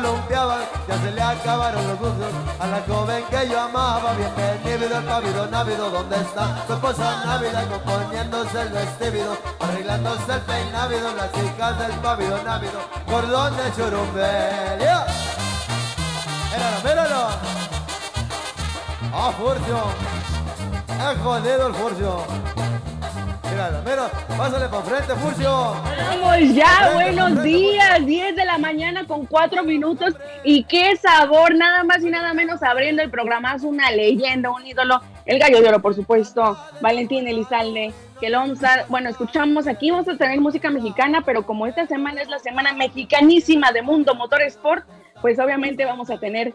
Columpiaba, ya se le acabaron los gustos a la joven que yo amaba. Bienvenido al pabellón návido donde está su esposa návida componiéndose el vestido, arreglándose el peinávido, las hijas del pabellón návido, cordón de churumbel. Míralo, míralo. Ah, Furcio. Es jodido el Furcio. Míralo. Pásale para frente, Furcio. Vamos ya, buenos días, 10 de la mañana con 4 minutos. Y qué sabor, nada más y nada menos abriendo el programa, es una leyenda, un ídolo, el gallo de oro, por supuesto, Valentín Elizalde, que lo vamos a, bueno, escuchamos aquí, vamos a tener música mexicana, pero como esta semana es la semana mexicanísima de Mundo Motor Sport, pues obviamente vamos a tener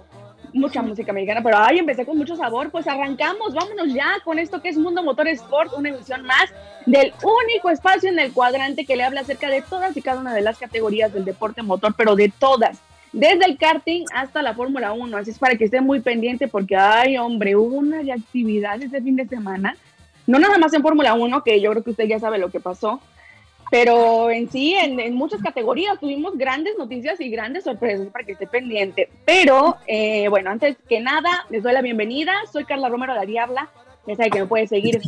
mucha música mexicana, pero ay, empecé con mucho sabor, pues arrancamos, vámonos ya con esto que es Mundo Motor Sport, una emisión más del único espacio en el cuadrante que le habla acerca de todas y cada una de las categorías del deporte motor, pero de todas, desde el karting hasta la Fórmula 1, así es para que esté muy pendiente porque, ay, hombre, hubo una actividad este fin de semana, no nada más en Fórmula 1, que yo creo que usted ya sabe lo que pasó, pero en sí, en, muchas categorías tuvimos grandes noticias y grandes sorpresas para que esté pendiente. Pero, eh, bueno, antes que nada, les doy la bienvenida. Soy Carla Romero, la Diabla. Ya saben que me puede seguir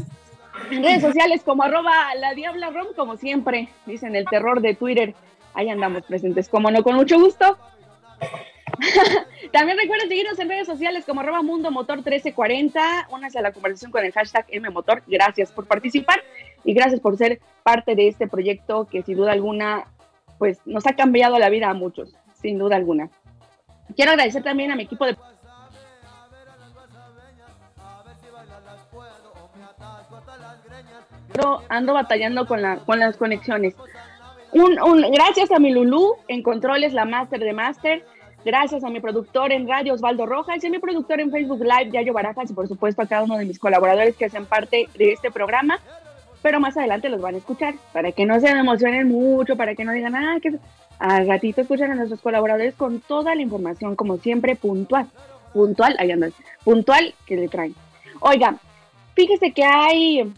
en redes sociales como arroba la Diabla Rom, como siempre, dicen el terror de Twitter. Ahí andamos presentes, como no, con mucho gusto. También recuerden seguirnos en redes sociales como arroba Mundo Motor 1340. Únanse a la conversación con el hashtag MMotor. Gracias por participar y gracias por ser parte de este proyecto que sin duda alguna pues nos ha cambiado la vida a muchos, sin duda alguna. Quiero agradecer también a mi equipo de pero ando batallando con, la, con las conexiones. Un, un, gracias a mi Lulú en controles, la máster de máster. Gracias a mi productor en radio, Osvaldo Rojas, y a mi productor en Facebook Live, Yayo Barajas, y por supuesto a cada uno de mis colaboradores que hacen parte de este programa. Pero más adelante los van a escuchar, para que no se emocionen mucho, para que no digan, ah, que al ratito escuchan a nuestros colaboradores con toda la información, como siempre, puntual. Puntual, ahí andan, puntual que le traen. Oiga, fíjese que hay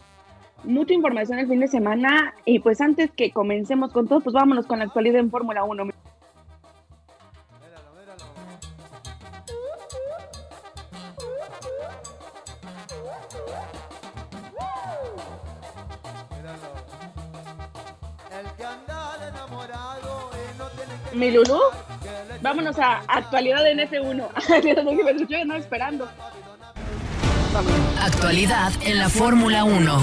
mucha información el fin de semana, y pues antes que comencemos con todo, pues vámonos con la actualidad en Fórmula 1. Mi Lulú, vámonos a actualidad en F1. Yo no esperando. Actualidad en la Fórmula 1.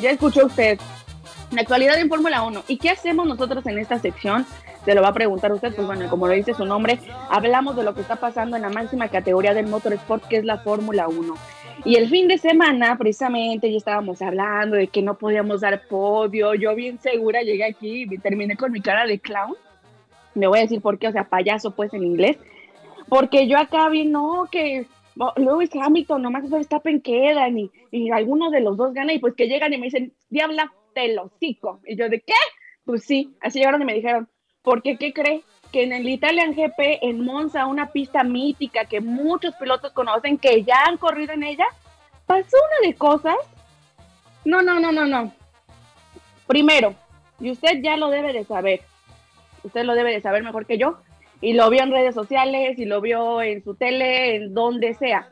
Ya escuchó usted. La actualidad en Fórmula 1. ¿Y qué hacemos nosotros en esta sección? Se lo va a preguntar usted, pues bueno, como lo dice su nombre, hablamos de lo que está pasando en la máxima categoría del motorsport, que es la Fórmula 1. Y el fin de semana, precisamente, ya estábamos hablando de que no podíamos dar podio. Yo bien segura llegué aquí y terminé con mi cara de clown. Me voy a decir por qué, o sea, payaso pues en inglés. Porque yo acá vi, no, que Lewis Hamilton, nomás Verstappen quedan y, y alguno de los dos gana y pues que llegan y me dicen, diabla, te lo cico. Y yo, ¿de qué? Pues sí, así llegaron y me dijeron, ¿por qué qué cree? Que en el Italian GP en Monza, una pista mítica que muchos pilotos conocen, que ya han corrido en ella, pasó una de cosas. No, no, no, no, no. Primero, y usted ya lo debe de saber, usted lo debe de saber mejor que yo, y lo vio en redes sociales, y lo vio en su tele, en donde sea.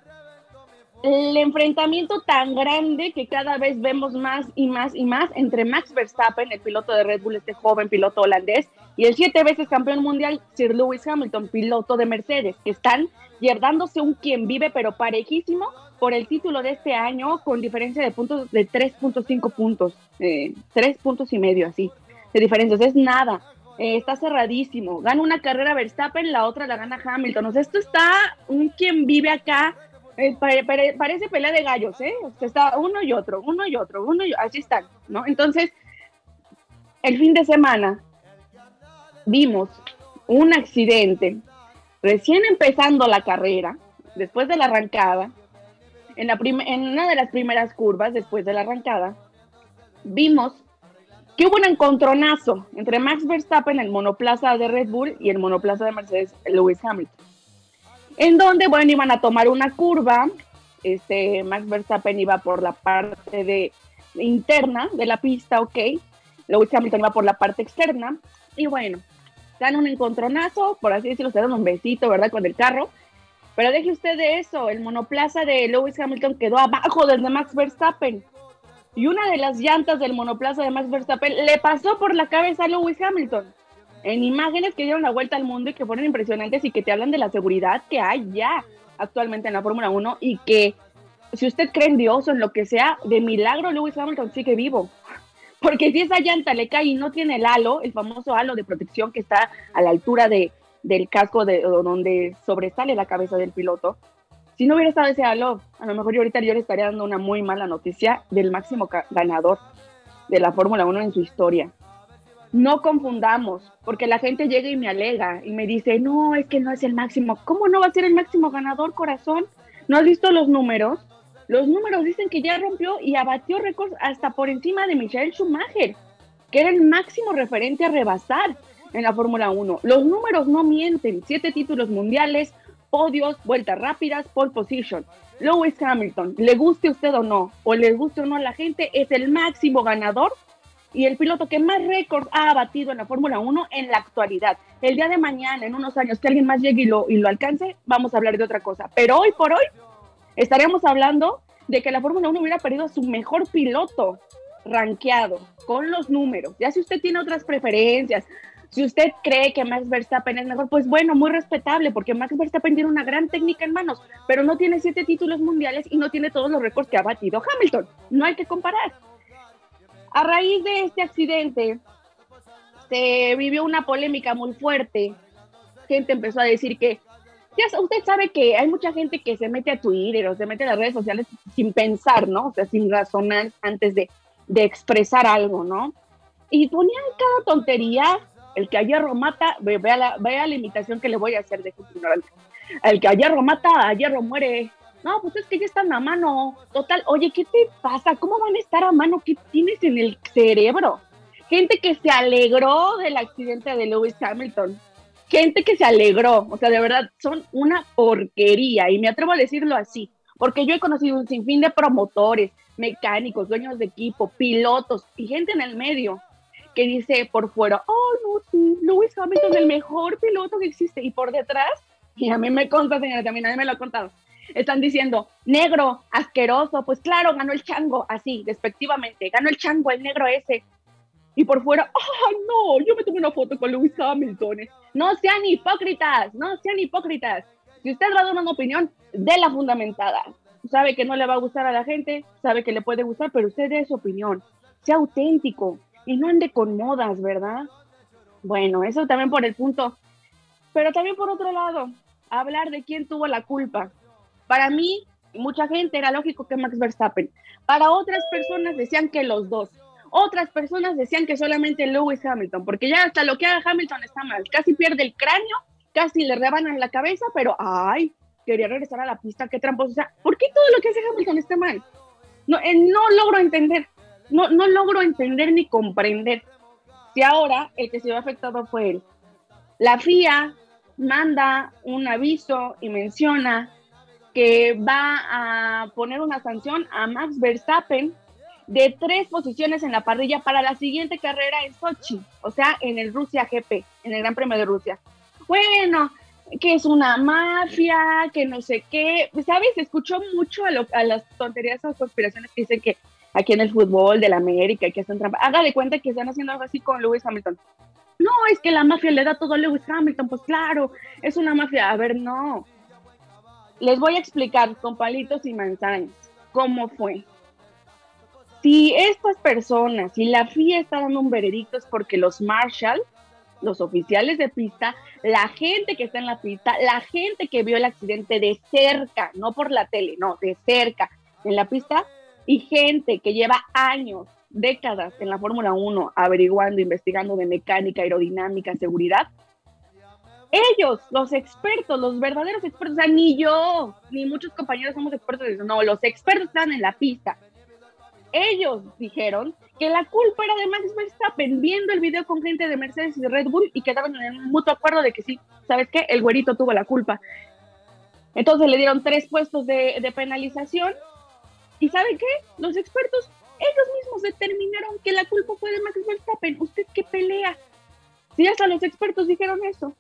El enfrentamiento tan grande que cada vez vemos más y más y más entre Max Verstappen, el piloto de Red Bull, este joven piloto holandés, y el siete veces campeón mundial Sir Lewis Hamilton, piloto de Mercedes, que están yerdándose un quien vive pero parejísimo por el título de este año con diferencia de puntos de 3.5 puntos, eh, 3 puntos y medio así, de diferencias, es nada. Eh, está cerradísimo. Gana una carrera Verstappen, la otra la gana Hamilton. O sea, esto está un quien vive acá. eh, pare- pare- parece pelea de gallos, ¿eh? O sea, está uno y otro, uno y otro, uno y así están, ¿no? Entonces, el fin de semana vimos un accidente recién empezando la carrera, después de la arrancada, en, la en una de las primeras curvas, después de la arrancada, vimos que hubo un encontronazo entre Max Verstappen, el monoplaza de Red Bull, y el monoplaza de Mercedes, Lewis Hamilton. En donde, bueno, iban a tomar una curva, este, Max Verstappen iba por la parte de, interna de la pista, ok, Lewis Hamilton iba por la parte externa, y bueno, dan un encontronazo, por así decirlo, se dan un besito, ¿verdad?, con el carro, pero deje usted de eso, el monoplaza de Lewis Hamilton quedó abajo del de Max Verstappen. Y una de las llantas del monoplaza de Max Verstappen le pasó por la cabeza a Lewis Hamilton. En imágenes que dieron la vuelta al mundo y que fueron impresionantes y que te hablan de la seguridad que hay ya actualmente en la Fórmula 1 y que si usted cree en Dios o en lo que sea, de milagro Lewis Hamilton sigue vivo. Porque si esa llanta le cae y no tiene el halo, el famoso halo de protección que está a la altura de, del casco de donde sobresale la cabeza del piloto, si no hubiera estado ese halo, a lo mejor yo ahorita yo le estaría dando una muy mala noticia del máximo ganador de la Fórmula 1 en su historia. No confundamos, porque la gente llega y me alega y me dice, no, es que no es el máximo. ¿Cómo no va a ser el máximo ganador, corazón? ¿No has visto los números? Los números dicen que ya rompió y abatió récords hasta por encima de Michael Schumacher, que era el máximo referente a rebasar en la Fórmula 1. Los números no mienten. Siete títulos mundiales, podios, vueltas rápidas, pole position. Lewis Hamilton, le guste usted o no, o le guste o no a la gente, es el máximo ganador y el piloto que más récords ha batido en la Fórmula 1 en la actualidad. El día de mañana, en unos años, que alguien más llegue y lo, y lo alcance, vamos a hablar de otra cosa. Pero hoy por hoy estaríamos hablando de que la Fórmula 1 hubiera perdido a su mejor piloto rankeado con los números. Ya si usted tiene otras preferencias, si usted cree que Max Verstappen es mejor, pues bueno, muy respetable, porque Max Verstappen tiene una gran técnica en manos, pero no tiene siete títulos mundiales y no tiene todos los récords que ha batido Hamilton. No hay que comparar. A raíz de este accidente, se vivió una polémica muy fuerte. Gente empezó a decir que, usted sabe que hay mucha gente que se mete a Twitter o se mete a las redes sociales sin pensar, ¿no? O sea, sin razonar antes de, de expresar algo, ¿no? Y ponían cada tontería, el que a hierro mata, ve- vea la, vea la imitación que le voy a hacer de gente ignorante. El que a hierro mata, a hierro muere. No, pues es que ya están a mano. Total, oye, ¿qué te pasa? ¿Cómo van a estar a mano? ¿Qué tienes en el cerebro? Gente que se alegró del accidente de Lewis Hamilton. Gente que se alegró. O sea, de verdad, son una porquería. Y me atrevo a decirlo así. Porque yo he conocido un sinfín de promotores, mecánicos, dueños de equipo, pilotos y gente en el medio que dice por fuera, oh, no, Lewis Hamilton, el mejor piloto que existe. Y por detrás, y a mí me consta, señora, también a mí me lo ha contado, están diciendo, negro, asqueroso, pues claro, ganó el chango, así, despectivamente, ganó el chango, el negro ese. Y por fuera, ¡ay, no! Yo me tomé una foto con Lewis Hamilton. No sean hipócritas, no sean hipócritas. Si usted va a dar una opinión, de la fundamentada. Sabe que no le va a gustar a la gente, sabe que le puede gustar, pero usted dé su opinión. Sea auténtico y no ande con modas, ¿verdad? Bueno, eso también por el punto. Pero también por otro lado, hablar de quién tuvo la culpa. Para mí, mucha gente era lógico que Max Verstappen. Para otras personas decían que los dos. Otras personas decían que solamente Lewis Hamilton, porque ya hasta lo que haga Hamilton está mal. Casi pierde el cráneo, casi le rebanan la cabeza, pero ay, quería regresar a la pista, qué tramposo. O sea, ¿por qué todo lo que hace Hamilton está mal? No, eh, no logro entender, no, no logro entender ni comprender. Si ahora el que se vio afectado fue él. La FIA manda un aviso y menciona que va a poner una sanción a Max Verstappen de tres posiciones en la parrilla para la siguiente carrera en Sochi, o sea, en el Rusia GP, en el Gran Premio de Rusia. Bueno, que es una mafia, que no sé qué, ¿sabes? Escuchó mucho a, lo, a las tonterías o conspiraciones que dicen que aquí en el fútbol de la América, que hacen trampa. Haga de cuenta que están haciendo algo así con Lewis Hamilton. No, es que la mafia le da todo a Lewis Hamilton, pues claro, es una mafia. A ver, no. les voy a explicar con palitos y manzanas cómo fue. Si estas personas, si la FIA está dando un veredicto es porque los Marshall, los oficiales de pista, la gente que está en la pista, la gente que vio el accidente de cerca, no por la tele, no, de cerca en la pista, y gente que lleva años, décadas en la Fórmula 1 averiguando, investigando de mecánica, aerodinámica, seguridad, ellos, los expertos, los verdaderos expertos, o sea, ni yo, ni muchos compañeros somos expertos no, los expertos están en la pista. Ellos dijeron que la culpa era de Max Verstappen, viendo el video con gente de Mercedes y de Red Bull y quedaban en un mutuo acuerdo de que sí, ¿sabes qué? El güerito tuvo la culpa. Entonces le dieron tres puestos de, de penalización y ¿saben qué? Los expertos, ellos mismos determinaron que la culpa fue de Max Verstappen. ¿Usted qué pelea? Si hasta los expertos dijeron eso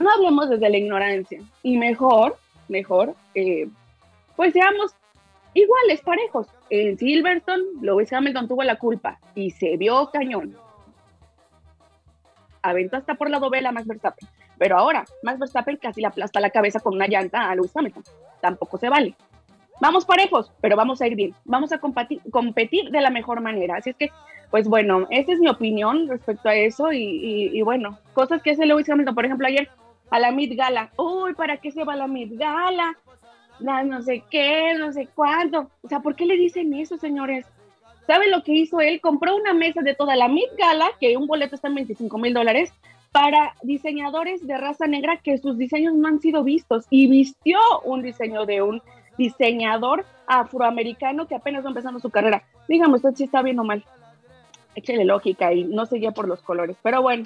no hablemos desde la ignorancia y mejor, mejor, eh, pues seamos iguales, parejos. En Silverstone, Lewis Hamilton tuvo la culpa y se vio cañón. Aventó hasta por la dovela Max Verstappen. Pero ahora, Max Verstappen casi le aplasta la cabeza con una llanta a Lewis Hamilton. Tampoco se vale. Vamos parejos, pero vamos a ir bien. Vamos a competir, competir de la mejor manera. Así es que, pues bueno, esa es mi opinión respecto a eso. Y, y bueno, cosas que hace Lewis Hamilton, por ejemplo, ayer a la Mid Gala. Uy, ¿para qué se va la Mid Gala? No sé qué, no sé cuánto. O sea, ¿por qué le dicen eso, señores? ¿Saben lo que hizo él? Compró una mesa de toda la Mid Gala, que un boleto está en 25 mil dólares, para diseñadores de raza negra que sus diseños no han sido vistos y vistió un diseño de un diseñador afroamericano que apenas va empezando su carrera. Dígame usted si está bien o mal. Échele lógica y no seguía por los colores. Pero bueno,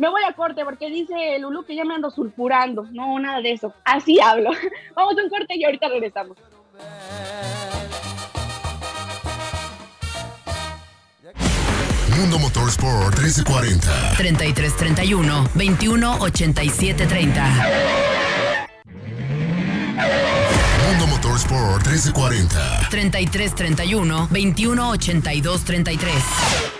me voy a corte porque dice Lulu que ya me ando sulfurando. No, nada de eso. Así hablo. Vamos a un corte y ahorita regresamos. Mundo Motorsport 1340. 3331 218730. Mundo Motorsport 1340. 3331 218233.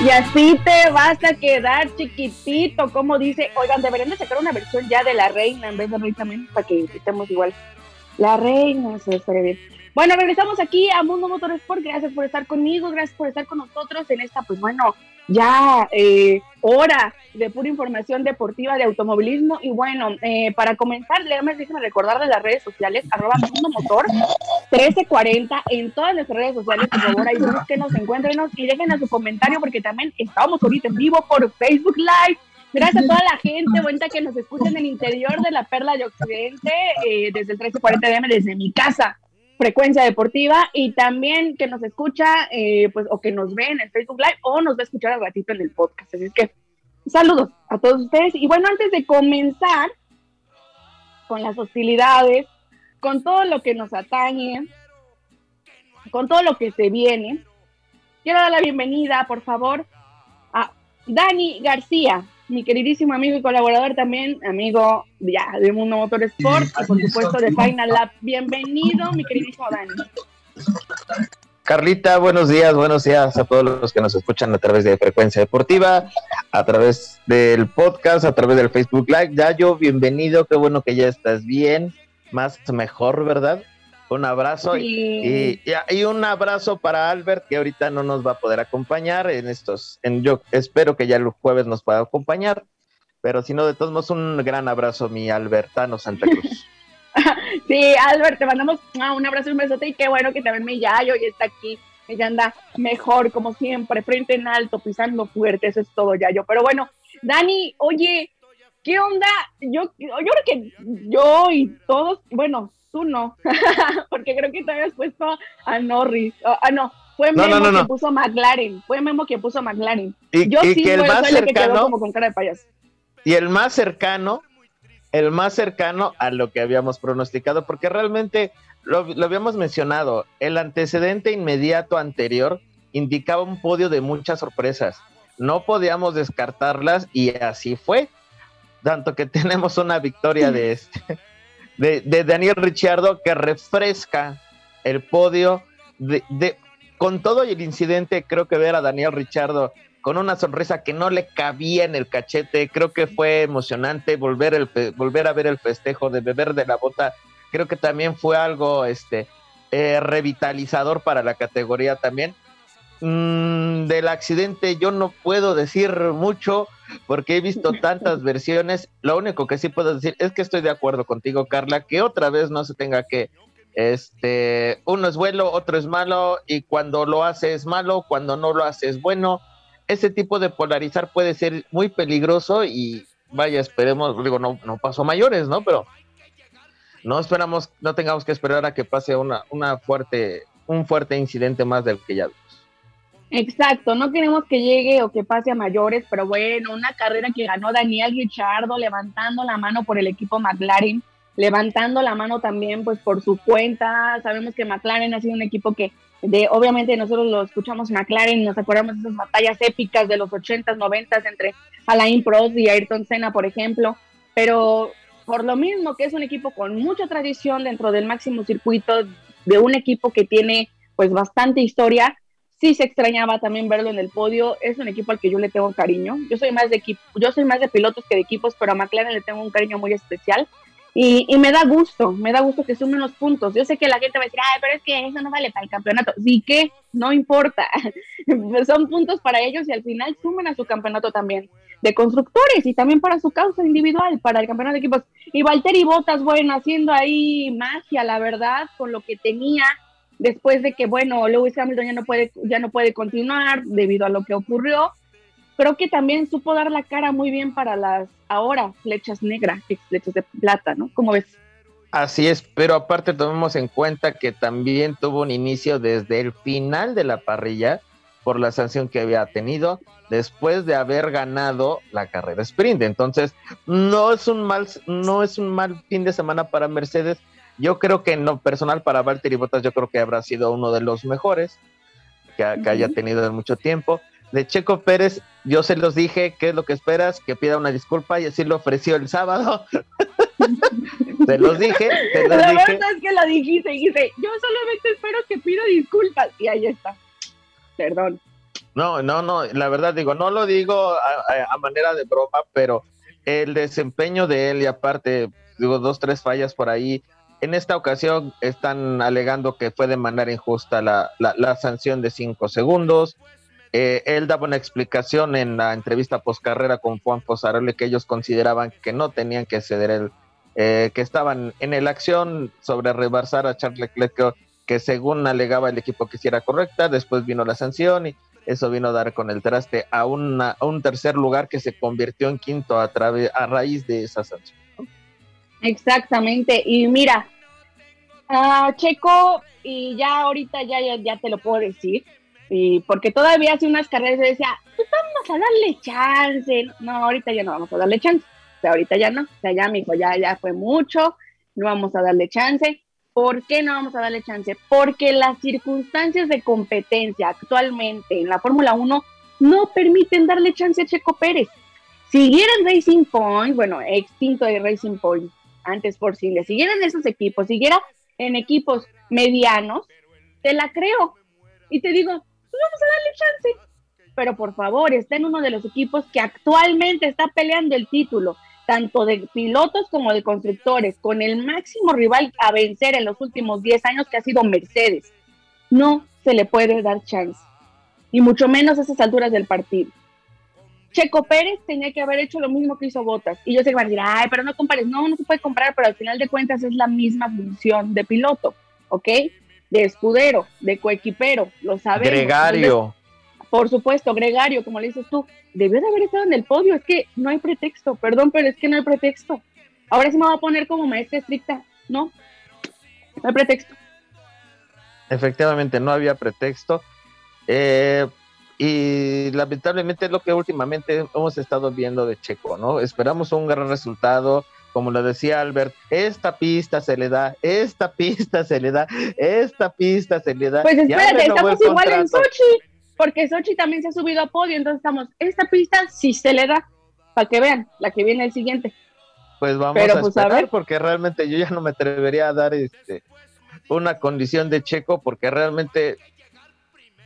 Y así te vas a quedar chiquitito, como dice. Oigan, deberían de sacar una versión ya de la reina en vez de Rey también, para que estemos igual. La reina, se estaría bien. Bueno, regresamos aquí a Mundo Motorsport. Gracias por estar conmigo, gracias por estar con nosotros en esta, pues bueno, ya eh, hora de pura información deportiva de automovilismo. Y bueno, eh, para comenzar, déjenme recordar de las redes sociales, arroba Mundo Motor 1340 en todas las redes sociales, por favor, ahí que nos encuéntrenos y dejen su comentario porque también estamos ahorita en vivo por Facebook Live. Gracias a toda la gente bonita que nos escucha en el interior de la Perla de Occidente, eh, desde el 1340 DM, desde mi casa frecuencia deportiva y también que nos escucha, eh, pues, o que nos ve en el Facebook Live o nos va a escuchar al ratito en el podcast. Así que saludos a todos ustedes. Y bueno, antes de comenzar con las hostilidades, con todo lo que nos atañe, con todo lo que se viene, quiero dar la bienvenida, por favor, a Dani García mi queridísimo amigo y colaborador también, amigo ya de Mundo Motorsport y por supuesto de Final Lab. Bienvenido, mi queridísimo Dani. Carlita, buenos días, buenos días a todos los que nos escuchan a través de Frecuencia Deportiva, a través del podcast, a través del Facebook Live. Yayo, bienvenido, qué bueno que ya estás bien, más mejor, ¿verdad? Un abrazo y, y, un abrazo para Albert que ahorita no nos va a poder acompañar en estos, en yo espero que ya el jueves nos pueda acompañar, pero si no, de todos modos un gran abrazo mi Albertano Santa Cruz. sí, Albert, te mandamos ah, un abrazo y un besote y qué bueno que también mi Yayo y está aquí. Ella anda mejor, como siempre, frente en alto, pisando fuerte, eso es todo, Yayo. Pero bueno, Dani, oye, ¿qué onda? Yo, yo creo que yo y todos, bueno, tú no, porque creo que te habías puesto a Norris, ah, no, Fue Memo no, no, no. que puso McLaren. Fue Memo que puso McLaren. Y, Yo y sí que el más que quedó cercano, como con cara de payaso. y el más cercano, el más cercano a lo que habíamos pronosticado, porque realmente lo, lo habíamos mencionado, el antecedente inmediato anterior indicaba un podio de muchas sorpresas. No podíamos descartarlas y así fue. Tanto que tenemos una victoria de este, de, Daniel Ricciardo que refresca el podio de, con todo el incidente, creo que ver a Daniel Ricciardo con una sonrisa que no le cabía en el cachete, creo que fue emocionante volver, el, volver a ver el festejo de beber de la bota, creo que también fue algo este, eh, revitalizador para la categoría también. Mm, del accidente yo no puedo decir mucho porque he visto tantas versiones, lo único que sí puedo decir es que estoy de acuerdo contigo Carla, que otra vez no se tenga que este, uno es bueno, otro es malo, y cuando lo hace es malo, cuando no lo hace es bueno. Ese tipo de polarizar puede ser muy peligroso y vaya, esperemos, digo, no, no pasó mayores, ¿no? Pero no esperamos, no tengamos que esperar a que pase una, una fuerte, un fuerte incidente más del que ya vimos. Exacto, no queremos que llegue o que pase a mayores, pero bueno, una carrera que ganó Daniel Ricciardo levantando la mano por el equipo McLaren, levantando la mano también pues por su cuenta. Sabemos que McLaren ha sido un equipo que de obviamente nosotros lo escuchamos McLaren, nos acordamos de esas batallas épicas de los 80s, 90s entre Alain Prost y Ayrton Senna, por ejemplo, pero por lo mismo que es un equipo con mucha tradición dentro del máximo circuito de un equipo que tiene pues bastante historia, sí se extrañaba también verlo en el podio. Es un equipo al que yo le tengo cariño. Yo soy más de equipo, yo soy más de pilotos que de equipos, pero a McLaren le tengo un cariño muy especial. Y, y me da gusto, me da gusto que sumen los puntos. Yo sé que la gente va a decir, ay, pero es que eso no vale para el campeonato. Sí que, no importa. Son puntos para ellos y al final suman a su campeonato también de constructores y también para su causa individual, para el campeonato de equipos. Y Valtteri Bottas, bueno, haciendo ahí magia, la verdad, con lo que tenía después de que, bueno, Lewis Hamilton ya no puede, ya no puede continuar debido a lo que ocurrió. Creo que también supo dar la cara muy bien para las ahora flechas negras, flechas de plata, ¿no? ¿Cómo ves? Así es, pero aparte tomemos en cuenta que también tuvo un inicio desde el final de la parrilla por la sanción que había tenido después de haber ganado la carrera sprint. Entonces, no es un mal, no es un mal fin de semana para Mercedes. Yo creo que en lo personal para Valtteri Bottas, yo creo que habrá sido uno de los mejores que, que haya tenido en mucho tiempo. De Checo Pérez, yo se los dije, ¿qué es lo que esperas? Que pida una disculpa y así lo ofreció el sábado. se los dije, se los La dije. verdad es que lo dijiste, dijiste, yo solamente espero que pida disculpas. Y ahí está. Perdón. No, no, no, la verdad digo, no lo digo a, a- a manera de broma, pero el desempeño de él y aparte, digo, dos, tres fallas por ahí, en esta ocasión están alegando que fue de manera injusta la, la, la sanción de cinco segundos. Eh, él daba una explicación en la entrevista postcarrera con Juan Fosaroli que ellos consideraban que no tenían que ceder el, eh, que estaban en el acción sobre rebasar a Charles Leclerc, que- según alegaba el equipo que correcta, después vino la sanción y eso vino a dar con el traste a, a un tercer lugar que se convirtió en quinto a, a raíz de esa sanción. Exactamente. Y mira, ah, Checo, y ya ahorita ya, ya, ya te lo puedo decir, y porque todavía hace unas carreras decía, pues vamos a darle chance. No, ahorita ya no vamos a darle chance. O sea, ahorita ya no. O sea, ya, mijo, ya, ya fue mucho, no vamos a darle chance. ¿Por qué no vamos a darle chance? Porque las circunstancias de competencia actualmente en la Fórmula 1 no permiten darle chance a Checo Pérez. En Racing Point, bueno, extinto de Racing Point, antes por si le siguieran esos equipos, siguiera en equipos medianos, te la creo. Y te digo, pues vamos a darle chance. Pero por favor, está en uno de los equipos que actualmente está peleando el título, tanto de pilotos como de constructores, con el máximo rival a vencer en los últimos 10 años que ha sido Mercedes. No se le puede dar chance. Y mucho menos a esas alturas del partido. Checo Pérez tenía que haber hecho lo mismo que hizo Botas. Y yo sé que van a decir, ay, pero no compares. No, no se puede comparar, pero al final de cuentas es la misma función de piloto, ¿ok? De escudero, de coequipero, lo sabemos. Gregario. Entonces, por supuesto, Gregario, como le dices tú, debió de haber estado en el podio. Es que no hay pretexto, perdón, pero es que no hay pretexto. Ahora sí me voy a poner como maestra estricta. No, no hay pretexto. Efectivamente, no había pretexto. Eh, y lamentablemente es lo que últimamente hemos estado viendo de Checo, ¿no? Esperamos un gran resultado, como lo decía Albert, esta pista se le da, esta pista se le da, esta pista se le da. Pues espérate, estamos igual en. Sochi, porque Sochi también se ha subido a podio, entonces estamos, esta pista sí se le da, para que vean, la que viene el siguiente. Pues vamos Pero, a pues, a ver. porque realmente yo ya no me atrevería a dar este una condición de Checo, porque realmente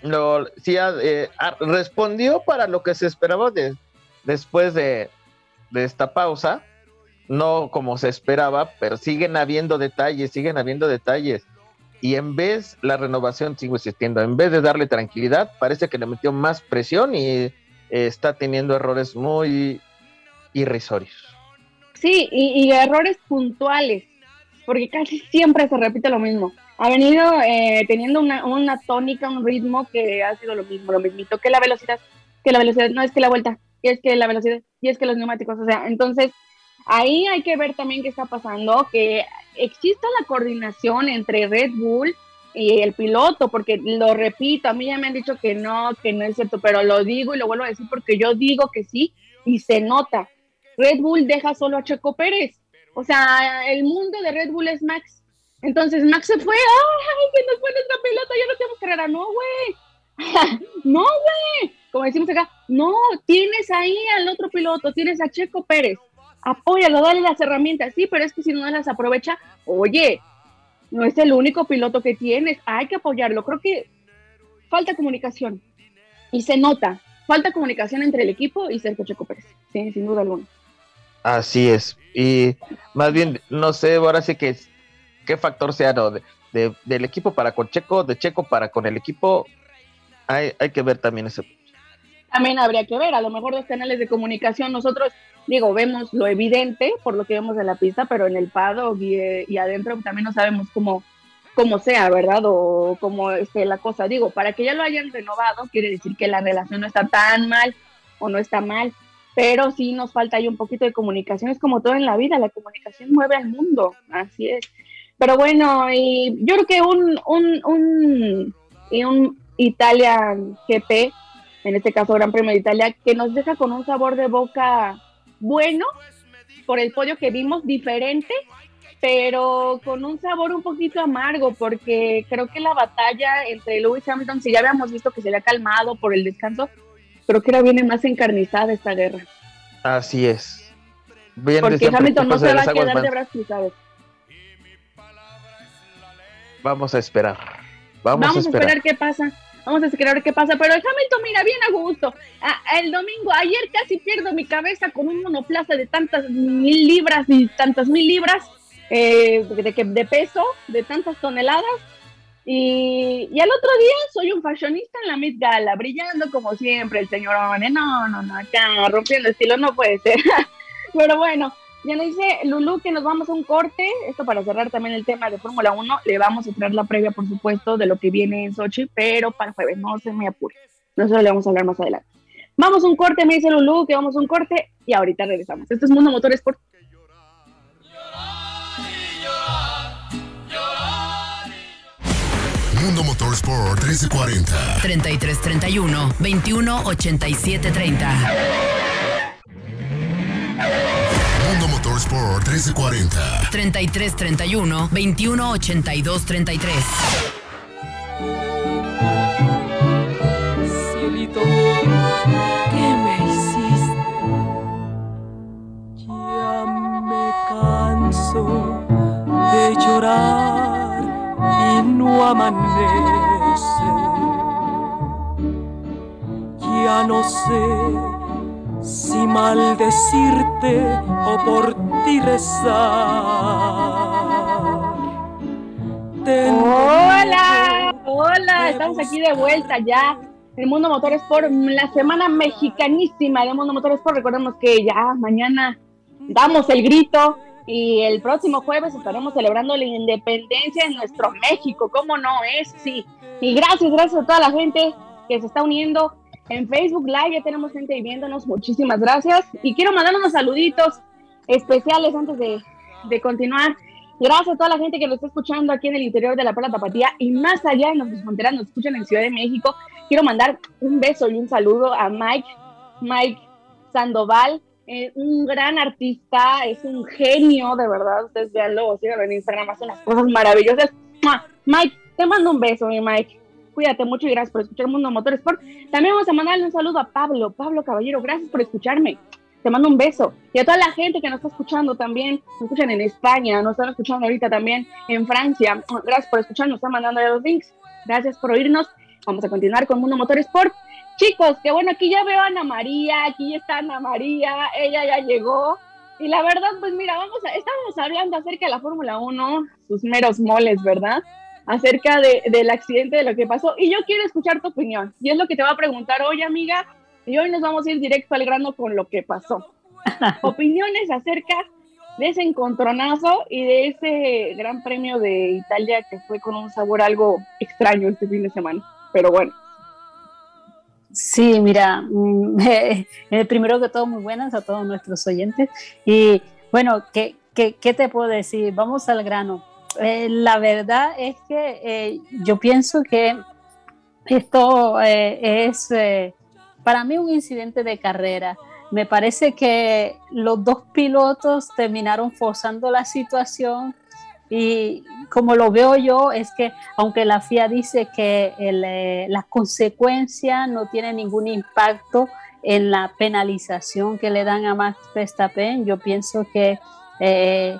lo, sí, eh, respondió para lo que se esperaba de, después de, esta pausa, no como se esperaba, pero siguen habiendo detalles, siguen habiendo detalles. Y en vez, la renovación sigue existiendo, en vez de darle tranquilidad, parece que le metió más presión y eh, está teniendo errores muy irrisorios. Sí, y errores puntuales, porque casi siempre se repite lo mismo. Ha venido eh, teniendo una, una tónica, un ritmo que ha sido lo mismo, lo mismito, que la velocidad, que la velocidad, no es que la vuelta, y es que la velocidad, y es que los neumáticos, o sea, entonces ahí hay que ver también qué está pasando, que exista la coordinación entre Red Bull y el piloto, porque lo repito, a mí ya me han dicho que no, que no es cierto, pero lo digo y lo vuelvo a decir porque yo digo que sí y se nota. Red Bull deja solo a Checo Pérez. O sea, el mundo de Red Bull es Max. Entonces Max se fue, ¡ay, que nos fue nuestra pelota! Ya no tenemos carrera. No, güey. no, güey. Como decimos acá, no, tienes ahí al otro piloto, tienes a Checo Pérez. Apóyalo, dale las herramientas. Sí, pero es que si no las aprovecha, oye, no es el único piloto que tienes, hay que apoyarlo. Creo que falta comunicación y se nota. Falta comunicación entre el equipo y Sergio Checo Pérez, sí, sin duda alguna. Así es. Y más bien, no sé, ahora sí que qué factor sea, ¿no? De, de- del equipo para con Checo, de Checo para con el equipo. Hay, hay que ver también ese. También habría que ver, a lo mejor los canales de comunicación, nosotros, digo, vemos lo evidente por lo que vemos en la pista, pero en el paddock y, eh, y adentro también no sabemos cómo, cómo sea, ¿verdad? O cómo esté la cosa. Digo, para que ya lo hayan renovado, quiere decir que la relación no está tan mal o no está mal, pero sí nos falta ahí un poquito de comunicación. Es como todo en la vida, la comunicación mueve al mundo, así es. Pero bueno, y yo creo que un, un, un, y un Italian GP, en este caso Gran Premio de Italia, que nos deja con un sabor de boca bueno por el podio que vimos, diferente, pero con un sabor un poquito amargo, porque creo que la batalla entre Lewis Hamilton, si ya habíamos visto que se había calmado por el descanso, creo que ahora viene más encarnizada esta guerra. Así es. Bien Porque Hamilton no se va a quedar de brazos cruzados. Vamos a esperar. Vamos, Vamos, a a esperar. esperar qué pasa. Vamos a esperar qué pasa. Pero el Hamilton, mira, bien a gusto. Ah, el domingo, ayer casi pierdo mi cabeza con un monoplaza de tantas mil libras y tantas mil libras eh, de, que- de peso, de tantas toneladas. Y, y al otro día soy un fashionista en la Met Gala, brillando como siempre, el señor. No, no, no, acá rompiendo estilo, no puede ser. Pero bueno, ya nos dice Lulu que nos vamos a un corte. Esto para cerrar también el tema de Fórmula 1. Le vamos a traer la previa, por supuesto, de lo que viene en Sochi, pero para jueves, no se me apure. Nosotros le vamos a hablar más adelante. Vamos a un corte, me dice Lulu que vamos a un corte y ahorita regresamos. Esto es Mundo Motorsport. Mundo Motorsport 1340. 3331 21 87 30. Mundo Motorsport 1340. 3331 21 82 33. Cielito, ¿qué me hiciste? Ya me canso de llorar y no amanece. Ya no sé si maldecirte o por ti rezar. Hola, hola, estamos aquí de vuelta ya. El Mundo Motorsport, la semana mexicanísima de Mundo Motorsport. Recordemos que ya mañana damos el grito y el próximo jueves estaremos celebrando la independencia de nuestro México. ¿Cómo no es? Sí. Y gracias, gracias a toda la gente que se está uniendo en Facebook Live. Ya tenemos gente viéndonos. Muchísimas gracias. Y quiero mandar unos saluditos especiales antes de, de continuar. Gracias a toda la gente que nos está escuchando aquí en el interior de la Perla Tapatía y más allá de nuestras fronteras, nos escuchan en Ciudad de México. Quiero mandar un beso y un saludo a Mike, Mike Sandoval, eh, un gran artista, es un genio, de verdad. Ustedes veanlo, síganlo en Instagram, hace unas cosas maravillosas. Mike, te mando un beso, mi Mike. Cuídate mucho y gracias por escuchar Mundo Motorsport. También vamos a mandarle un saludo a Pablo. Pablo Caballero, gracias por escucharme. Te mando un beso. Y a toda la gente que nos está escuchando también, nos escuchan en España, nos están escuchando ahorita también en Francia. Gracias por escucharnos, nos están mandando ya los links. Gracias por oírnos. Vamos a continuar con Mundo Motor Sport. Chicos, que bueno, aquí ya veo a Ana María, aquí está Ana María, ella ya llegó. Y la verdad, pues mira, vamos a, estábamos hablando acerca de la Fórmula 1, sus meros moles, ¿verdad? Acerca de, del accidente, de lo que pasó. Y yo quiero escuchar tu opinión. Y es lo que te va a preguntar hoy, amiga. Y hoy nos vamos a ir directo al grano con lo que pasó. Opiniones acerca de ese encontronazo y de ese gran premio de Italia que fue con un sabor algo extraño este fin de semana. Pero bueno. Sí, mira, mm, eh, primero que todo, muy buenas a todos nuestros oyentes. Y bueno, ¿qué, qué, qué te puedo decir? Vamos al grano. Eh, la verdad es que eh, yo pienso que esto es para mí un incidente de carrera. Me parece que los dos pilotos terminaron forzando la situación y como lo veo yo es que aunque la FIA dice que eh, las consecuencias no tienen ningún impacto en la penalización que le dan a Max Verstappen, yo pienso que eh,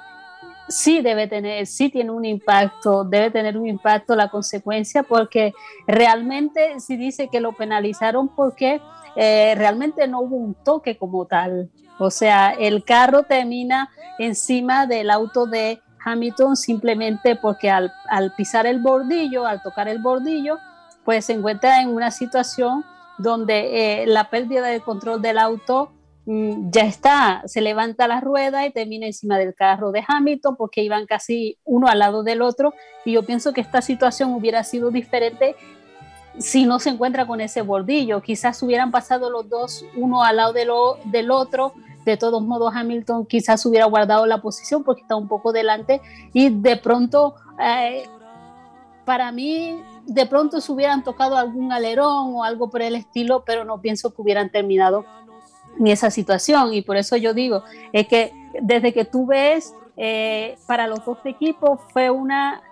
sí debe tener, sí tiene un impacto, debe tener un impacto la consecuencia, porque realmente si dice que lo penalizaron porque eh, realmente no hubo un toque como tal. O sea, el carro termina encima del auto de Hamilton simplemente porque al, pisar el bordillo, al tocar el bordillo, pues se encuentra en una situación donde eh, la pérdida de control del auto ya está, se levanta la rueda y termina encima del carro de Hamilton porque iban casi uno al lado del otro y yo pienso que esta situación hubiera sido diferente si no se encuentra con ese bordillo. Quizás hubieran pasado los dos uno al lado del otro. De todos modos, Hamilton quizás hubiera guardado la posición porque está un poco delante y de pronto, eh, para mí, de pronto se hubieran tocado algún alerón o algo por el estilo, pero no pienso que hubieran terminado en esa situación. Y por eso yo digo, es que desde que tú ves, eh, para los dos equipos fue una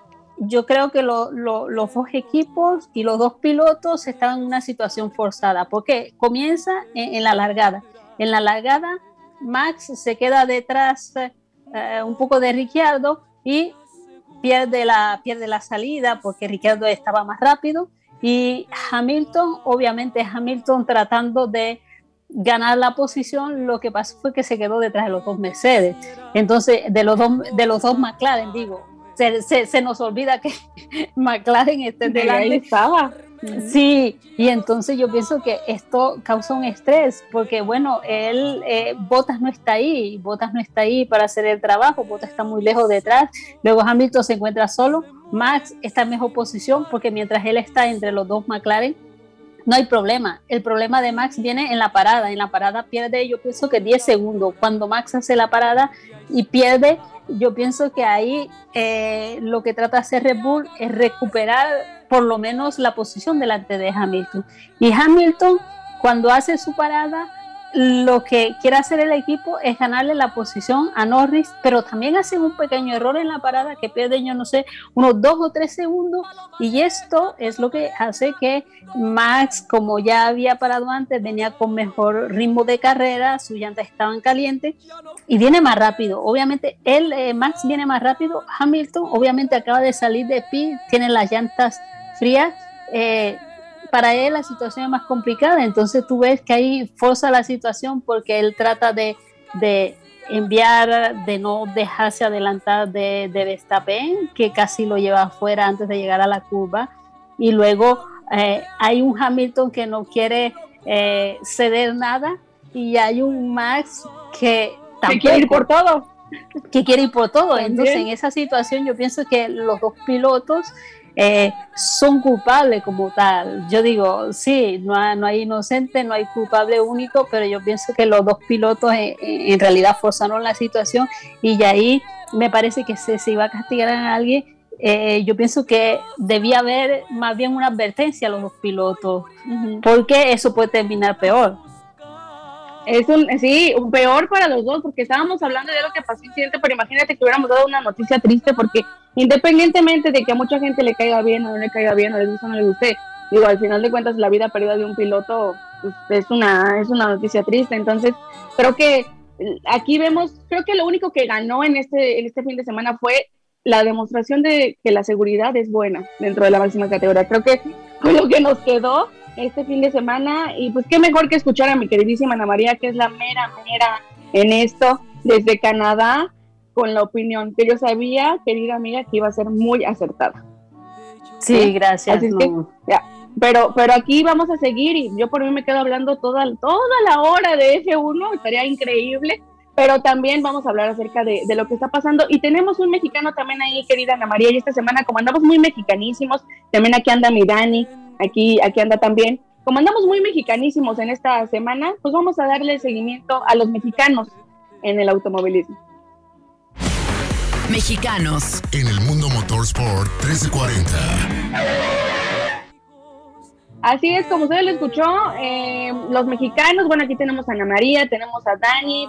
yo creo que los dos equipos y los dos pilotos están en una situación forzada, porque comienza en, la largada. En la largada, Max se queda detrás eh, un poco de Ricciardo y pierde la, pierde la salida porque Ricciardo estaba más rápido. Y Hamilton, obviamente Hamilton tratando de ganar la posición, lo que pasó fue que se quedó detrás de los dos Mercedes. Entonces, de los dos, de los dos McLaren, digo, se, nos olvida que McLaren esté delante. estaba. Sí, y entonces yo pienso que esto causa un estrés, porque bueno, él, eh, Botas no está ahí, Botas no está ahí para hacer el trabajo, Botas está muy lejos detrás, luego Hamilton se encuentra solo, Max está en mejor posición, porque mientras él está entre los dos McLaren, no hay problema. El problema de Max viene en la parada. En la parada pierde, yo pienso que 10 segundos. Cuando Max hace la parada y pierde, yo pienso que ahí eh, lo que trata de hacer Red Bull es recuperar por lo menos la posición delante de Hamilton. Y Hamilton, cuando hace su parada, lo que quiere hacer el equipo es ganarle la posición a Norris, pero también hace un pequeño error en la parada que pierde, yo no sé, unos dos o tres segundos. Y esto es lo que hace que Max, como ya había parado antes, venía con mejor ritmo de carrera, sus llantas estaban calientes y viene más rápido. Obviamente, él, eh, Max viene más rápido. Hamilton, obviamente, acaba de salir de pit, tiene las llantas frías. Eh, para él la situación es más complicada, entonces tú ves que ahí forza la situación porque él trata de, enviar, de no dejarse adelantar de, de Verstappen, que casi lo lleva afuera antes de llegar a la curva, y luego eh, hay un Hamilton que no quiere eh, ceder nada, y hay un Max que tampoco, quiere ir por todo. Que quiere ir por todo. Entonces, en esa situación, yo pienso que los dos pilotos eh, son culpables como tal. Yo digo, sí, no hay, no hay inocente, no hay culpable único, pero yo pienso que los dos pilotos en, realidad forzaron la situación y ya ahí me parece que se, se iba a castigar a alguien eh, yo pienso que debía haber más bien una advertencia a los dos pilotos, porque eso puede terminar peor. Es un, sí, un peor para los dos, porque estábamos hablando de lo que pasó incidente, pero imagínate que hubiéramos dado una noticia triste, porque independientemente de que a mucha gente le caiga bien o no le caiga bien, o le guste o no le guste, digo, al final de cuentas la vida perdida de un piloto pues, es, una, es una noticia triste. Entonces, creo que aquí vemos, creo que lo único que ganó en este, en este fin de semana fue la demostración de que la seguridad es buena dentro de la máxima categoría. Creo que fue lo que nos quedó este fin de semana y pues qué mejor que escuchar a mi queridísima Ana María, que es la mera, mera en esto desde Canadá, con la opinión que yo sabía, querida amiga, que iba a ser muy acertada. Sí, gracias. Pero, pero aquí vamos a seguir y yo por mí me quedo hablando toda, toda la hora de F1, estaría increíble pero también vamos a hablar acerca de, lo que está pasando. Y tenemos un mexicano también ahí, querida Ana María, y esta semana, como andamos muy mexicanísimos, también aquí anda mi Dani, aquí, aquí anda también. Como andamos muy mexicanísimos en esta semana, pues vamos a darle seguimiento a los mexicanos en el automovilismo. Mexicanos. En el mundo motorsport 1340. Así es, como usted lo escuchó, eh, los mexicanos, bueno, aquí tenemos a Ana María, tenemos a Dani,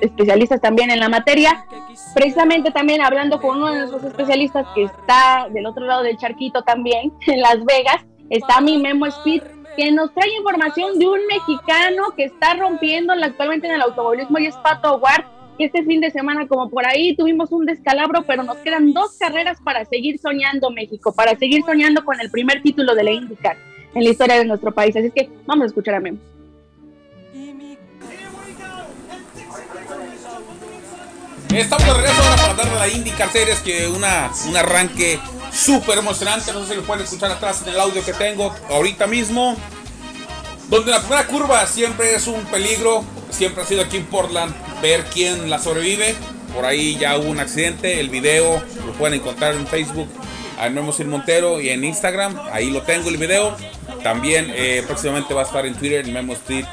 especialistas también en la materia, precisamente también hablando con uno de nuestros especialistas que está del otro lado del charquito también, en Las Vegas, está mi Memo Speed, que nos trae información de un mexicano que está rompiendo actualmente en el automovilismo y es Pato Ward, este fin de semana, como por ahí, tuvimos un descalabro, pero nos quedan dos carreras para seguir soñando México, para seguir soñando con el primer título de la IndyCar en la historia de nuestro país. Así es que vamos a escuchar a Memo. Estamos de regreso ahora para darle a la IndyCar Series que una, un arranque súper emocionante. No sé si lo pueden escuchar atrás en el audio que tengo ahorita mismo. Donde la primera curva siempre es un peligro. Siempre ha sido aquí en Portland ver quién la sobrevive. Por ahí ya hubo un accidente. El video lo pueden encontrar en Facebook a Memo Sir Montero y en Instagram. Ahí lo tengo el video. También eh, próximamente va a estar en Twitter en Memo Street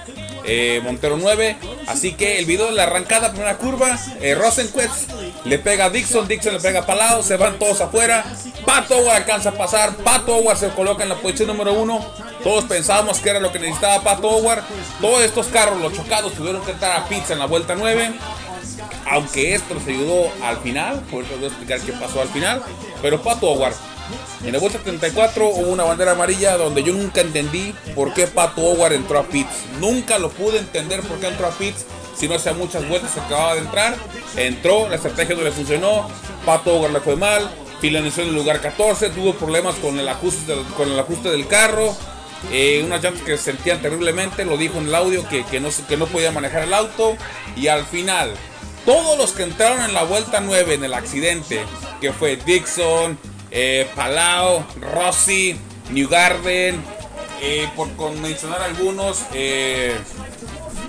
eh, Montero 9. Así que el video de la arrancada, primera curva. Eh, Rosenquist le pega a Dixon, Dixon le pega a Palao, se van todos afuera. Pato alcanza a pasar, Pato Howard se coloca en la posición número 1. Todos pensábamos que era lo que necesitaba Pato Howard. Todos estos carros, los chocados, tuvieron que entrar a pizza en la vuelta 9 aunque esto nos ayudó al final, por eso voy a explicar qué pasó al final, pero Pato Howard, en la vuelta 34 hubo una bandera amarilla donde yo nunca entendí por qué Pato Howard entró a pits, nunca lo pude entender por qué entró a pits, si no hacía muchas vueltas se acababa de entrar, entró, la estrategia no le funcionó, Pato Howard le fue mal, finalizó en el lugar 14, tuvo problemas con el ajuste del carro, eh, llantas que se sentían terriblemente, lo dijo en el audio que, que, no, que no podía manejar el auto y al final todos los que entraron en la vuelta 9 en el accidente, que fue Dixon, eh, Palau, Rossi, New Garden, eh, por mencionar algunos, eh,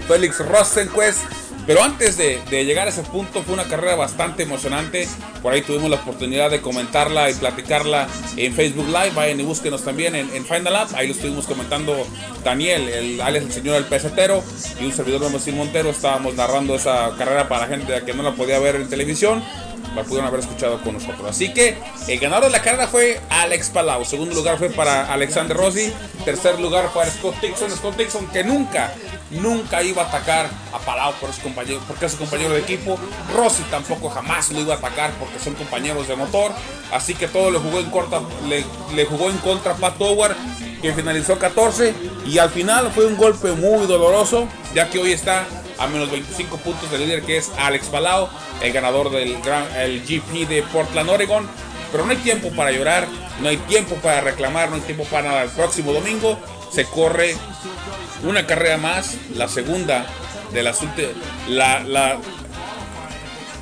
Félix Rosenquist, pero antes de, llegar a ese punto fue una carrera bastante emocionante. Por ahí tuvimos la oportunidad de comentarla y platicarla en Facebook Live. Vayan y búsquenos también en, Final Up. Ahí lo estuvimos comentando Daniel, el alias el señor del pesetero y un servidor de Montero. Estábamos narrando esa carrera para gente que no la podía ver en televisión pudieron haber escuchado con nosotros. Así que el ganador de la carrera fue Alex Palau. Segundo lugar fue para Alexander Rossi. Tercer lugar para Scott Dixon. Scott Dixon que nunca, nunca iba a atacar a Palau por su compañero, porque es su compañero de equipo. Rossi tampoco jamás lo iba a atacar porque son compañeros de motor. Así que todo le jugó en contra, le, jugó en contra Pat Howard, que finalizó 14. Y al final fue un golpe muy doloroso, ya que hoy está a menos 25 puntos del líder que es Alex Palau, el ganador del el GP de Portland, Oregon. Pero no hay tiempo para llorar, no hay tiempo para reclamar, no hay tiempo para nada. El próximo domingo se corre una carrera más, la segunda de las la, la,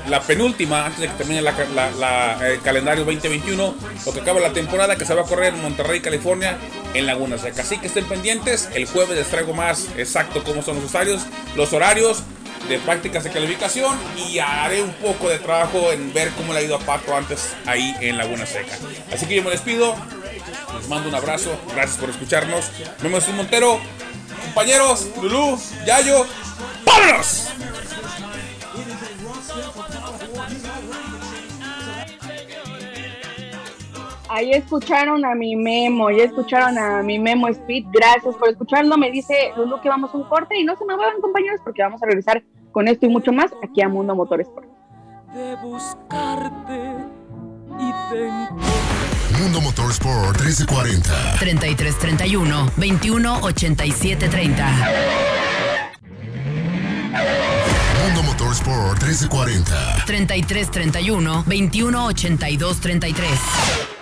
la penúltima, antes de que termine el calendario 2021, lo que acaba la temporada que se va a correr en Monterrey, California, en Laguna Seca. Así que estén pendientes, el jueves les traigo más exacto cómo son los horarios, los horarios de prácticas de calificación y haré un poco de trabajo en ver cómo le ha ido a Pato antes ahí en Laguna Seca. Así que yo me despido, les mando un abrazo, gracias por escucharnos. Memo un Montero, compañeros, Lulú, Yayo, ¡vámonos! Ahí escucharon a mi memo, ya escucharon a mi memo Speed. Gracias por escucharlo. Me dice Lulu que vamos a un corte y no se me vayan, compañeros, porque vamos a regresar con esto y mucho más aquí a Mundo Motorsport. De buscarte y de Mundo Motorsport 1340. 3331 2187 30. Mundo Motorsport 1340. 3331 2182 33.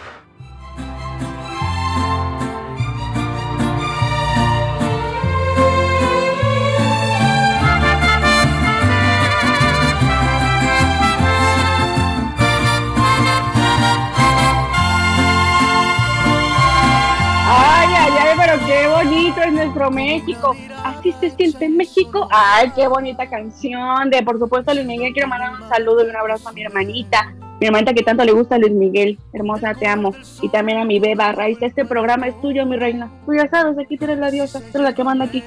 México. Así se siente en México. Ay, qué bonita canción. De por supuesto, Luis Miguel, quiero mandar un saludo y un abrazo a mi hermanita. Mi hermanita que tanto le gusta a Luis Miguel. Hermosa, te amo. Y también a mi beba Raíz. Este programa es tuyo, mi reina. Tú ya sabes, aquí tienes la diosa. Tú eres la que manda aquí.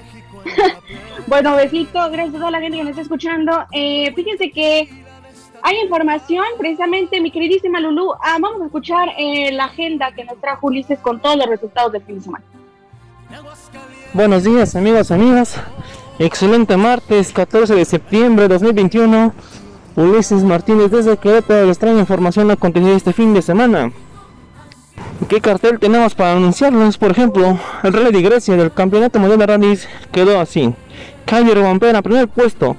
bueno, besito. Gracias a toda la gente que nos está escuchando. Eh, fíjense que hay información, precisamente, mi queridísima Lulu. Ah, vamos a escuchar eh, la agenda que nos trajo Ulises con todos los resultados del fin de semana. Buenos días amigos, amigas. Excelente martes 14 de septiembre de 2021. Ulises Martínez desde Querétaro les trae información acontecida este fin de semana. ¿Qué cartel tenemos para anunciarles? Por ejemplo, el Rally de Grecia del Campeonato Mundial de Rallys quedó así. Calle Robampera, primer puesto.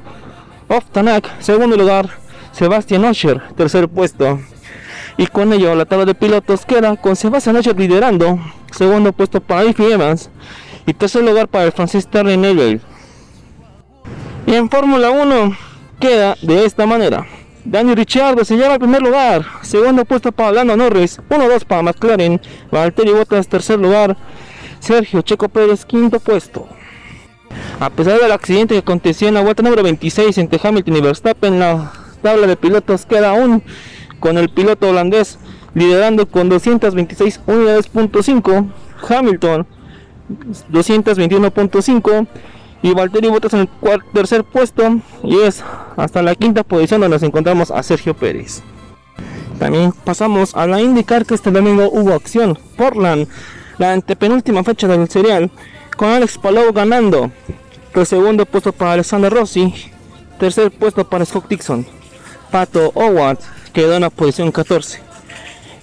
Oftanak, segundo lugar. Sebastián Osher, tercer puesto. Y con ello la tabla de pilotos queda con Sebastián Osher liderando. Segundo puesto para Ify Evans y tercer lugar para el francés Terry Neville. Y en Fórmula 1 queda de esta manera. Dani Ricciardo se lleva el primer lugar, segundo puesto para Lando Norris, 1-2 para McLaren, Valtteri Bottas tercer lugar, Sergio Checo Pérez quinto puesto. A pesar del accidente que aconteció en la vuelta número 26 entre Hamilton y Verstappen, la tabla de pilotos queda aún con el piloto holandés liderando con 226 unidades Hamilton 221.5 y Valtteri Bottas en el tercer puesto y es hasta la quinta posición donde nos encontramos a Sergio Pérez. También pasamos a la indicar que este domingo hubo acción. Portland, la antepenúltima fecha del serial, con Alex Palou ganando. El segundo puesto para Alexander Rossi, tercer puesto para Scott Dixon. Pato Howard quedó en la posición 14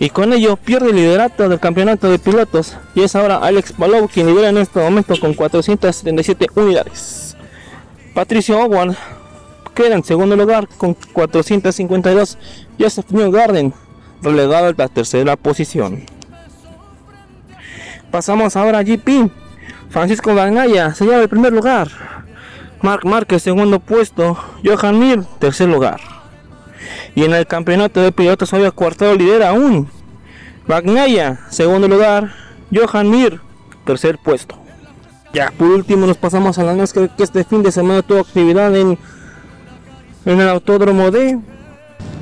y con ello pierde el liderato del campeonato de pilotos y es ahora Alex Palou quien lidera en este momento con 477 unidades. Patricio Owen queda en segundo lugar con 452. Joseph Newgarden relegado a la tercera posición. Pasamos ahora a GP. Francisco Bagnaia se lleva el primer lugar. Mark Márquez segundo puesto. Johan Mir tercer lugar. Y en el campeonato de pilotos hoy cuarto lidera aún. Bagnaia, segundo lugar. Johan Mir, tercer puesto. Ya, por último nos pasamos a la NASCAR que este fin de semana tuvo actividad en, en el autódromo de,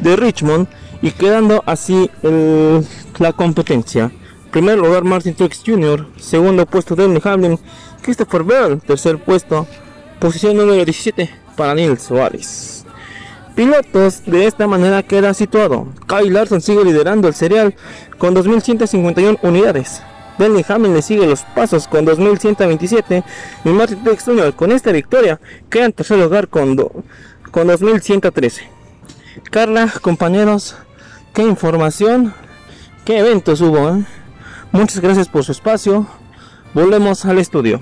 de Richmond y quedando así la competencia. Primer lugar Martin Truex Jr., segundo puesto Denny Hamlin, Christopher Bell, tercer puesto, posición número 17 para Neil Suárez pilotos. De esta manera queda situado. Kyle Larson sigue liderando el serial con 2.151 unidades. Denny Hamlin le sigue los pasos con 2.127 y Martin Truex Jr. con esta victoria queda en tercer lugar con, con 2.113. Carla, compañeros, qué información, qué eventos hubo. Eh? Muchas gracias por su espacio. Volvemos al estudio.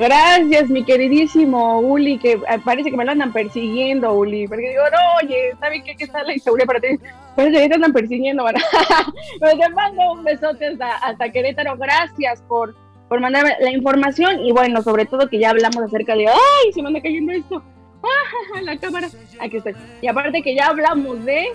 Gracias, mi queridísimo Uli, que eh, parece que me lo andan persiguiendo, Uli. Porque digo, no, oye, ¿está bien que está la inseguridad para ti? Parece que te andan persiguiendo, ¿verdad? Pero te mando un besote hasta, hasta Querétaro. Gracias por, por mandarme la información. Y bueno, sobre todo que ya hablamos acerca de, ¡ay! Se me anda cayendo esto. ¡Ah! La cámara. Aquí estoy. Y aparte que ya hablamos de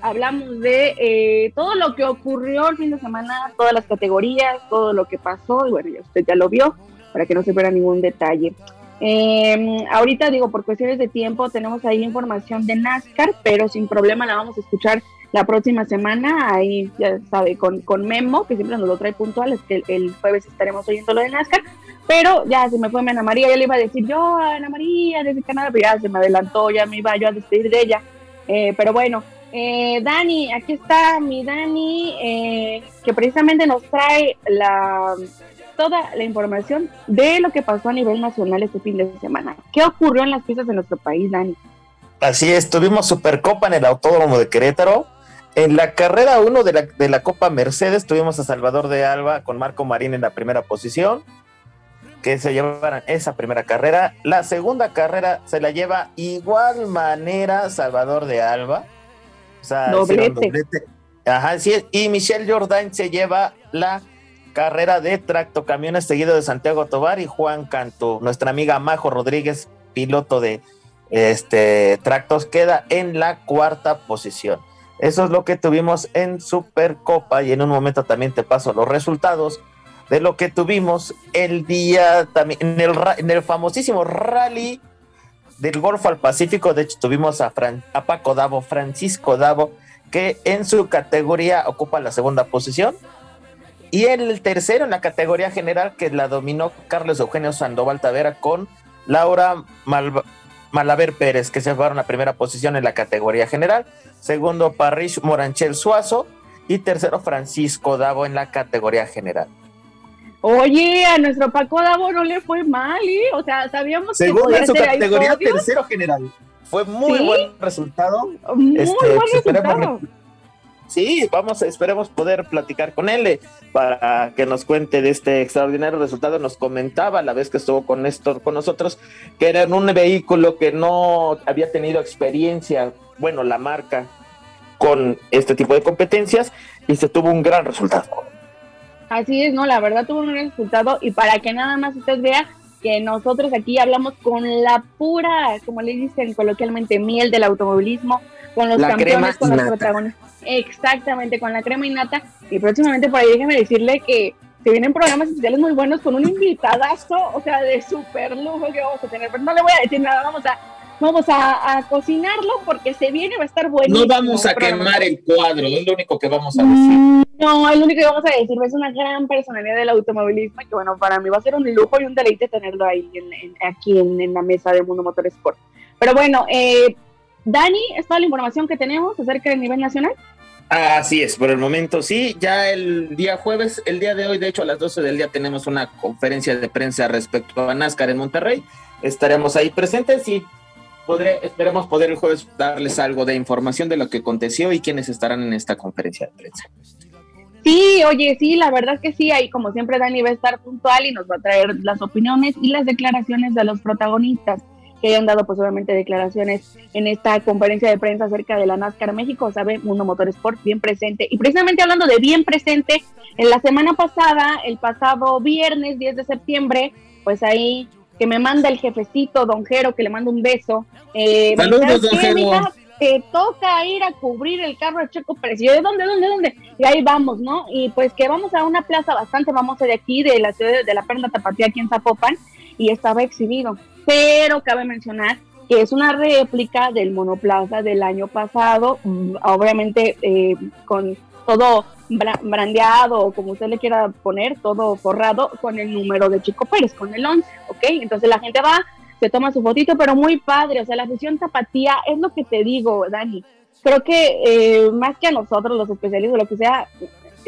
hablamos de eh, todo lo que ocurrió el fin de semana, todas las categorías, todo lo que pasó, y bueno, ya usted ya lo vio para que no se pierda ningún detalle. Eh, ahorita digo, por cuestiones de tiempo, tenemos ahí información de NASCAR, pero sin problema la vamos a escuchar la próxima semana. Ahí, ya sabe, con, con Memo, que siempre nos lo trae puntual, es que el, jueves estaremos oyendo lo de NASCAR. Pero ya se me fue Ana María, ya le iba a decir yo, Ana María, desde Canadá, pero ya se me adelantó, ya me iba yo a despedir de ella. Eh, pero bueno, eh, Dani, aquí está mi Dani, eh, que precisamente nos trae la toda la información de lo que pasó a nivel nacional este fin de semana. ¿Qué ocurrió en las pistas de nuestro país, Dani? Así es, tuvimos Supercopa en el Autódromo de Querétaro. En la carrera 1 de la, de la Copa Mercedes tuvimos a Salvador de Alba con Marco Marín en la primera posición, que se llevaran esa primera carrera. La segunda carrera se la lleva igual manera Salvador de Alba. O sea, doblete. Ajá, sí, y Michelle Jordan se lleva la carrera de tractocamiones seguido de Santiago Tobar y Juan Cantú. Nuestra amiga Majo Rodríguez, piloto de este Tractos, queda en la cuarta posición. Eso es lo que tuvimos en Supercopa y en un momento también te paso los resultados de lo que tuvimos el día también en el, en el famosísimo rally del Golfo al Pacífico. De hecho, tuvimos a, Fran- a Paco Davo, Francisco Davo, que en su categoría ocupa la segunda posición. Y el tercero, en la categoría general, que la dominó Carlos Eugenio Sandoval Tavera con Laura Malva- Malaver Pérez, que se fueron a primera posición en la categoría general. Segundo, Parrish Moranchel Suazo. Y tercero, Francisco Davo en la categoría general. Oye, a nuestro Paco Davo no le fue mal, ¿eh? O sea, sabíamos que Segundo podía en su categoría, tercero general. Fue muy ¿Sí? buen resultado. Muy Este, buen resultado. Sí, vamos, esperemos poder platicar con él eh, para que nos cuente de este extraordinario resultado. Nos comentaba la vez que estuvo con Néstor con nosotros que era en un vehículo que no había tenido experiencia, bueno, la marca con este tipo de competencias y se tuvo un gran resultado. Así es, no, la verdad tuvo un gran resultado y para que nada más usted vea que nosotros aquí hablamos con la pura, como le dicen coloquialmente, miel del automovilismo, con los La campeones, con los protagonistas. Exactamente, con la crema innata. Y próximamente por ahí déjeme decirle que se vienen programas especiales muy buenos con un invitadazo, o sea, de super lujo que vamos a tener. Pero no le voy a decir nada, vamos a, vamos a, a cocinarlo porque se viene, va a estar buenísimo. No vamos a programa. quemar el cuadro, es lo único que vamos a decir. Mm, No, es lo único que vamos a decir es una gran personalidad del automovilismo y que bueno, para mí va a ser un lujo y un deleite tenerlo ahí en- en- aquí en, en la mesa de Mundo Motor Sport. Pero bueno, eh, Dani, ¿es toda la información que tenemos acerca del nivel nacional? Así es, por el momento sí, ya el día jueves, el día de hoy, de hecho a las 12 del día tenemos una conferencia de prensa respecto a NASCAR en Monterrey, estaremos ahí presentes y podré, esperemos poder el jueves darles algo de información de lo que aconteció y quiénes estarán en esta conferencia de prensa. Sí, oye, sí, la verdad es que sí, ahí como siempre Dani va a estar puntual y nos va a traer las opiniones y las declaraciones de los protagonistas que hayan dado pues obviamente declaraciones en esta conferencia de prensa acerca de la NASCAR México, sabe, Mundo Motorsport bien presente. Y precisamente hablando de bien presente, en la semana pasada, el pasado viernes 10 de septiembre, pues ahí que me manda el jefecito Don Jero, que le mando un beso. Eh, Saludos, don "¿Qué, Jero?" mija? te toca ir a cubrir el carro de Checo Pérez. ¿de dónde, dónde, dónde? Y ahí vamos, ¿no? Y pues que vamos a una plaza bastante famosa de aquí, de la ciudad de la Perla Tapatía, aquí en Zapopan, y estaba exhibido. Pero cabe mencionar que es una réplica del monoplaza del año pasado, mm, obviamente eh, con todo bra- brandeado, o como usted le quiera poner, todo forrado con el número de Chico Pérez, con el 11, ¿ok? Entonces la gente va, se toma su fotito, pero muy padre, o sea, la afición tapatía es lo que te digo, Dani. Creo que eh, más que a nosotros, los especialistas, lo que sea,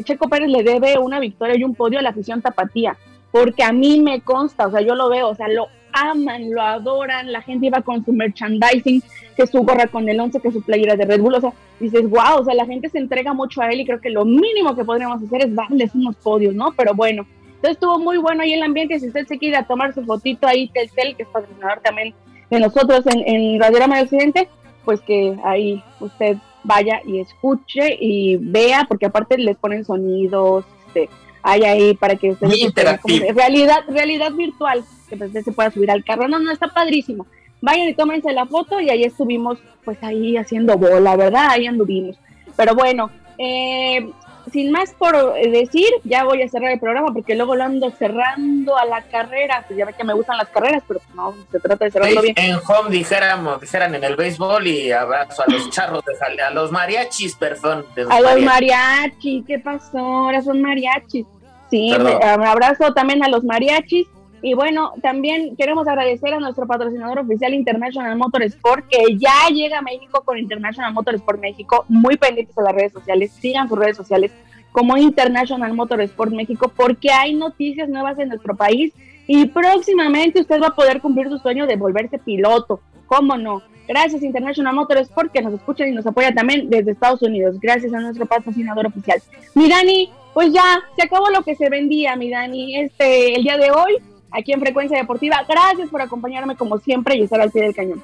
Checo Pérez le debe una victoria y un podio a la afición tapatía, porque a mí me consta, o sea, yo lo veo, o sea, lo aman, lo adoran, la gente iba con su merchandising, que su gorra con el 11, que su playera de Red Bull, o sea, dices, wow, o sea, la gente se entrega mucho a él y creo que lo mínimo que podríamos hacer es darles unos podios, ¿no? Pero bueno, entonces estuvo muy bueno ahí el ambiente, si usted se quiere a tomar su fotito ahí, Telcel, que es patrocinador también de nosotros en, en Radiorama de Occidente, pues que ahí usted vaya y escuche y vea, porque aparte les ponen sonidos, este, hay ahí para que usted Muy interactivo. realidad, realidad virtual, que pues usted se pueda subir al carro, no, no, está padrísimo. Vayan y tómense la foto y ahí estuvimos pues ahí haciendo bola, ¿verdad? Ahí anduvimos. Pero bueno, eh, sin más por eh, decir, ya voy a cerrar el programa porque luego lo ando cerrando a la carrera. Pues ya ve que me gustan las carreras, pero no, se trata de cerrarlo bien. En home dijéramos, dijeran en el béisbol y abrazo a los charros de a los mariachis, perdón. A los mariachis, ¿qué pasó? Ahora son mariachis. Sí, me- abrazo también a los mariachis. Y bueno, también queremos agradecer a nuestro patrocinador oficial International Motorsport, que ya llega a México con International Motorsport México. Muy pendientes a las redes sociales, sigan sus redes sociales como International Motorsport México, porque hay noticias nuevas en nuestro país y próximamente usted va a poder cumplir su sueño de volverse piloto. ¿Cómo no? Gracias International Motorsport que nos escucha y nos apoya también desde Estados Unidos. Gracias a nuestro patrocinador oficial. Mi Dani, pues ya se acabó lo que se vendía, mi Dani, este el día de hoy aquí en Frecuencia Deportiva. Gracias por acompañarme como siempre y estar al pie del cañón.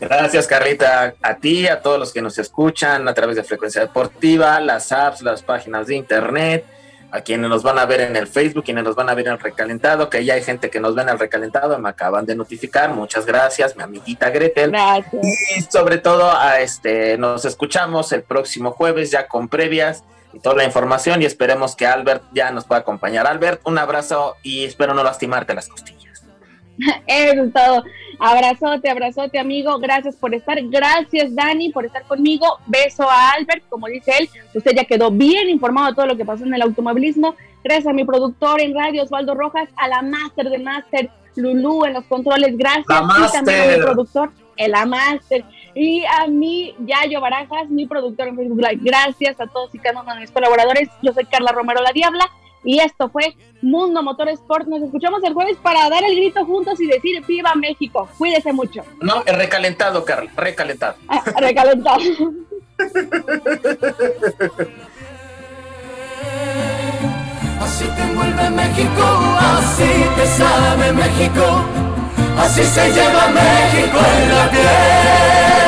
Gracias, Carlita, a ti, a todos los que nos escuchan a través de Frecuencia Deportiva, las apps, las páginas de internet, a quienes nos van a ver en el Facebook, quienes nos van a ver en el recalentado, que ya hay gente que nos ve en el recalentado, me acaban de notificar, muchas gracias, mi amiguita Gretel. Gracias. Y sobre todo, a este, nos escuchamos el próximo jueves ya con previas y toda la información y esperemos que Albert ya nos pueda acompañar. Albert, un abrazo y espero no lastimarte las costillas. Eso es todo. Abrazote, abrazote, amigo. Gracias por estar. Gracias, Dani, por estar conmigo. Beso a Albert, como dice él. Usted ya quedó bien informado de todo lo que pasó en el automovilismo. Gracias a mi productor en radio, Osvaldo Rojas, a la máster de máster, Lulú, en los controles. Gracias. La Y también a mi productor, el la máster. Y a mí, Yayo Barajas, mi productor en Facebook Live. Gracias a todos y cada uno de mis colaboradores. Yo soy Carla Romero La Diabla. Y esto fue Mundo Motor Sport. Nos escuchamos el jueves para dar el grito juntos y decir ¡Viva México! Cuídese mucho. No, recalentado, Carla, recalentado. Ah, recalentado. Así te envuelve México, así te sabe México, así se lleva México en la piel.